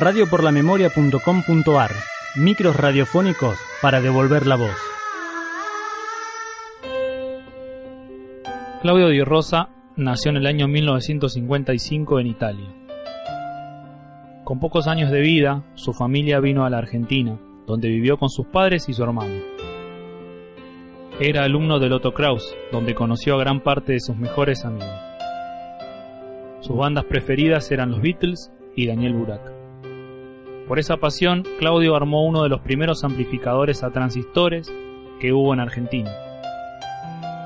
radioporlamemoria.com.ar Micros radiofónicos para devolver la voz. Claudio Di Rosa nació en el año 1955 en Italia. Con pocos años de vida, su familia vino a la Argentina, donde vivió con sus padres y su hermano. Era alumno de Lotto Kraus, donde conoció a gran parte de sus mejores amigos. Sus bandas preferidas eran los Beatles y Daniel Burak. Por esa pasión, Claudio armó uno de los primeros amplificadores a transistores que hubo en Argentina.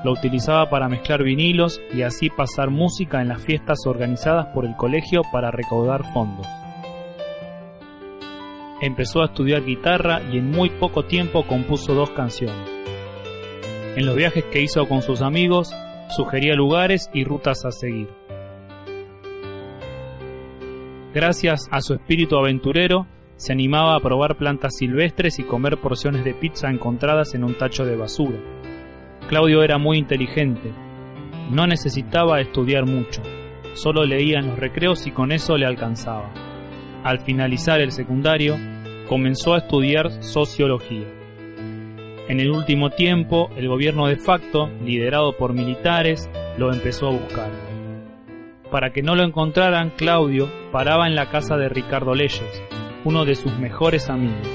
Lo utilizaba para mezclar vinilos y así pasar música en las fiestas organizadas por el colegio para recaudar fondos. Empezó a estudiar guitarra y en muy poco tiempo compuso dos canciones. En los viajes que hizo con sus amigos, sugería lugares y rutas a seguir. Gracias a su espíritu aventurero, se animaba a probar plantas silvestres y comer porciones de pizza encontradas en un tacho de basura. Claudio era muy inteligente. No necesitaba estudiar mucho. Solo leía en los recreos y con eso le alcanzaba. Al finalizar el secundario, comenzó a estudiar sociología. En el último tiempo, el gobierno de facto, liderado por militares, lo empezó a buscar. Para que no lo encontraran, Claudio paraba en la casa de Ricardo Leyes, uno de sus mejores amigos.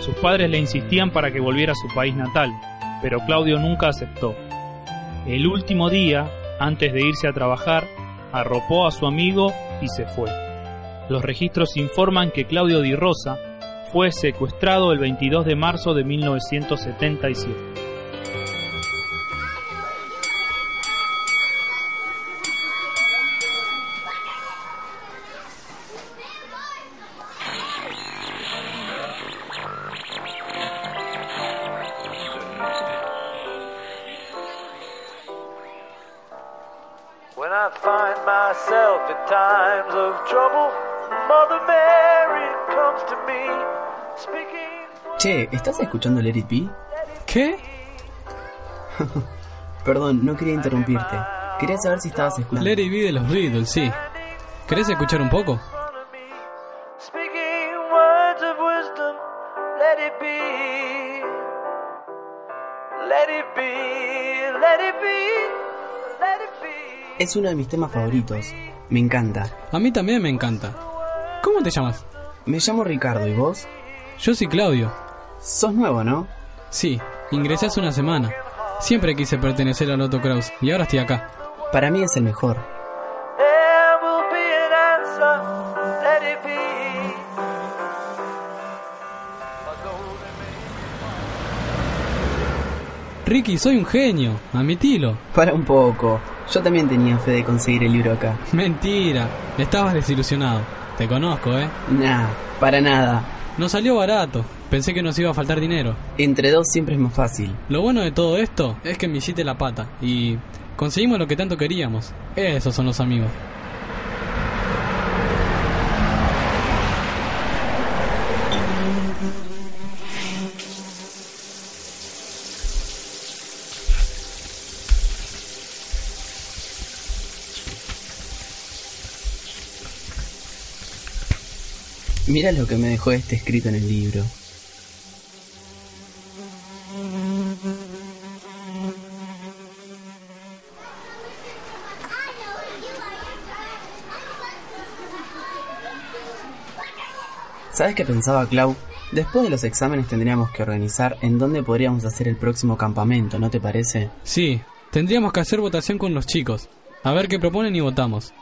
Sus padres le insistían para que volviera a su país natal, pero Claudio nunca aceptó. El último día, antes de irse a trabajar, arropó a su amigo y se fue. Los registros informan que Claudio Di Rosa fue secuestrado el 22 de marzo de 1977. Che, ¿estás escuchando Let It Be? ¿Qué? Perdón, no quería interrumpirte. Quería saber si estabas escuchando. Let It Be de los Beatles, sí. ¿Querés escuchar un poco? Es uno de mis temas favoritos. Me encanta. A mí también me encanta. ¿Cómo te llamas? Me llamo Ricardo, ¿y vos? Yo soy Claudio. Sos nuevo, ¿no? Sí, ingresé hace una semana. Siempre quise pertenecer al Lotto Kraus y ahora estoy acá. Para mí es el mejor. Ricky, soy un genio, admitilo. Para un poco. Yo también tenía fe de conseguir el libro acá. Mentira, estabas desilusionado. Te conozco, ¿eh? Nah, para nada. No salió barato. Pensé que nos iba a faltar dinero. Entre dos siempre es más fácil. Lo bueno de todo esto es que me hiciste la pata y conseguimos lo que tanto queríamos. Esos son los amigos. Mira lo que me dejó este escrito en el libro. ¿Sabes qué pensaba Clau? Después de los exámenes tendríamos que organizar en dónde podríamos hacer el próximo campamento, ¿no te parece? Sí, tendríamos que hacer votación con los chicos. A ver qué proponen y votamos.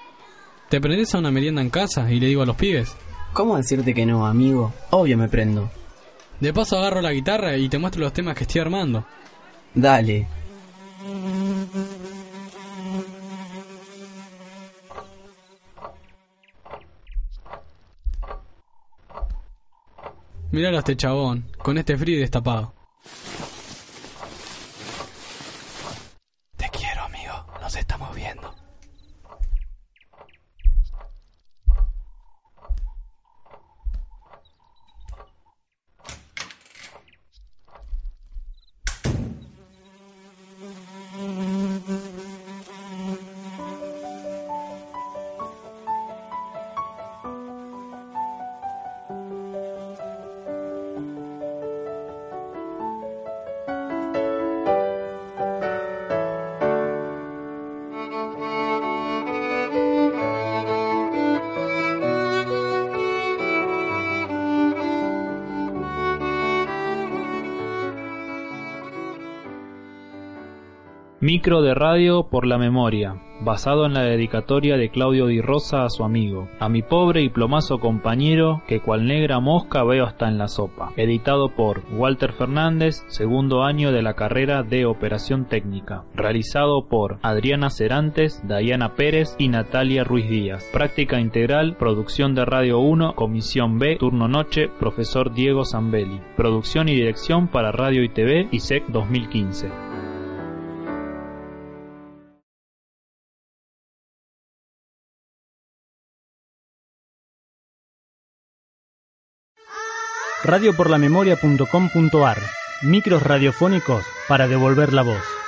¿Te prendés a una merienda en casa y le digo a los pibes? ¿Cómo decirte que no, amigo? Obvio me prendo. De paso agarro la guitarra y te muestro los temas que estoy armando. Dale. Míralo a este chabón, con este frío y destapado. Te quiero, amigo. Nos estamos viendo. Micro de radio por la memoria, basado en la dedicatoria de Claudio Di Rosa a su amigo, a mi pobre y plomazo compañero que cual negra mosca veo hasta en la sopa, editado por Walter Fernández, segundo año de la carrera de Operación Técnica, realizado por Adriana Cerantes, Diana Pérez y Natalia Ruiz Díaz, práctica integral, producción de Radio 1, Comisión B, turno noche, profesor Diego Zambelli, producción y dirección para Radio y TV, ISEC 2015. radioporlamemoria.com.ar Micros radiofónicos para devolver la voz.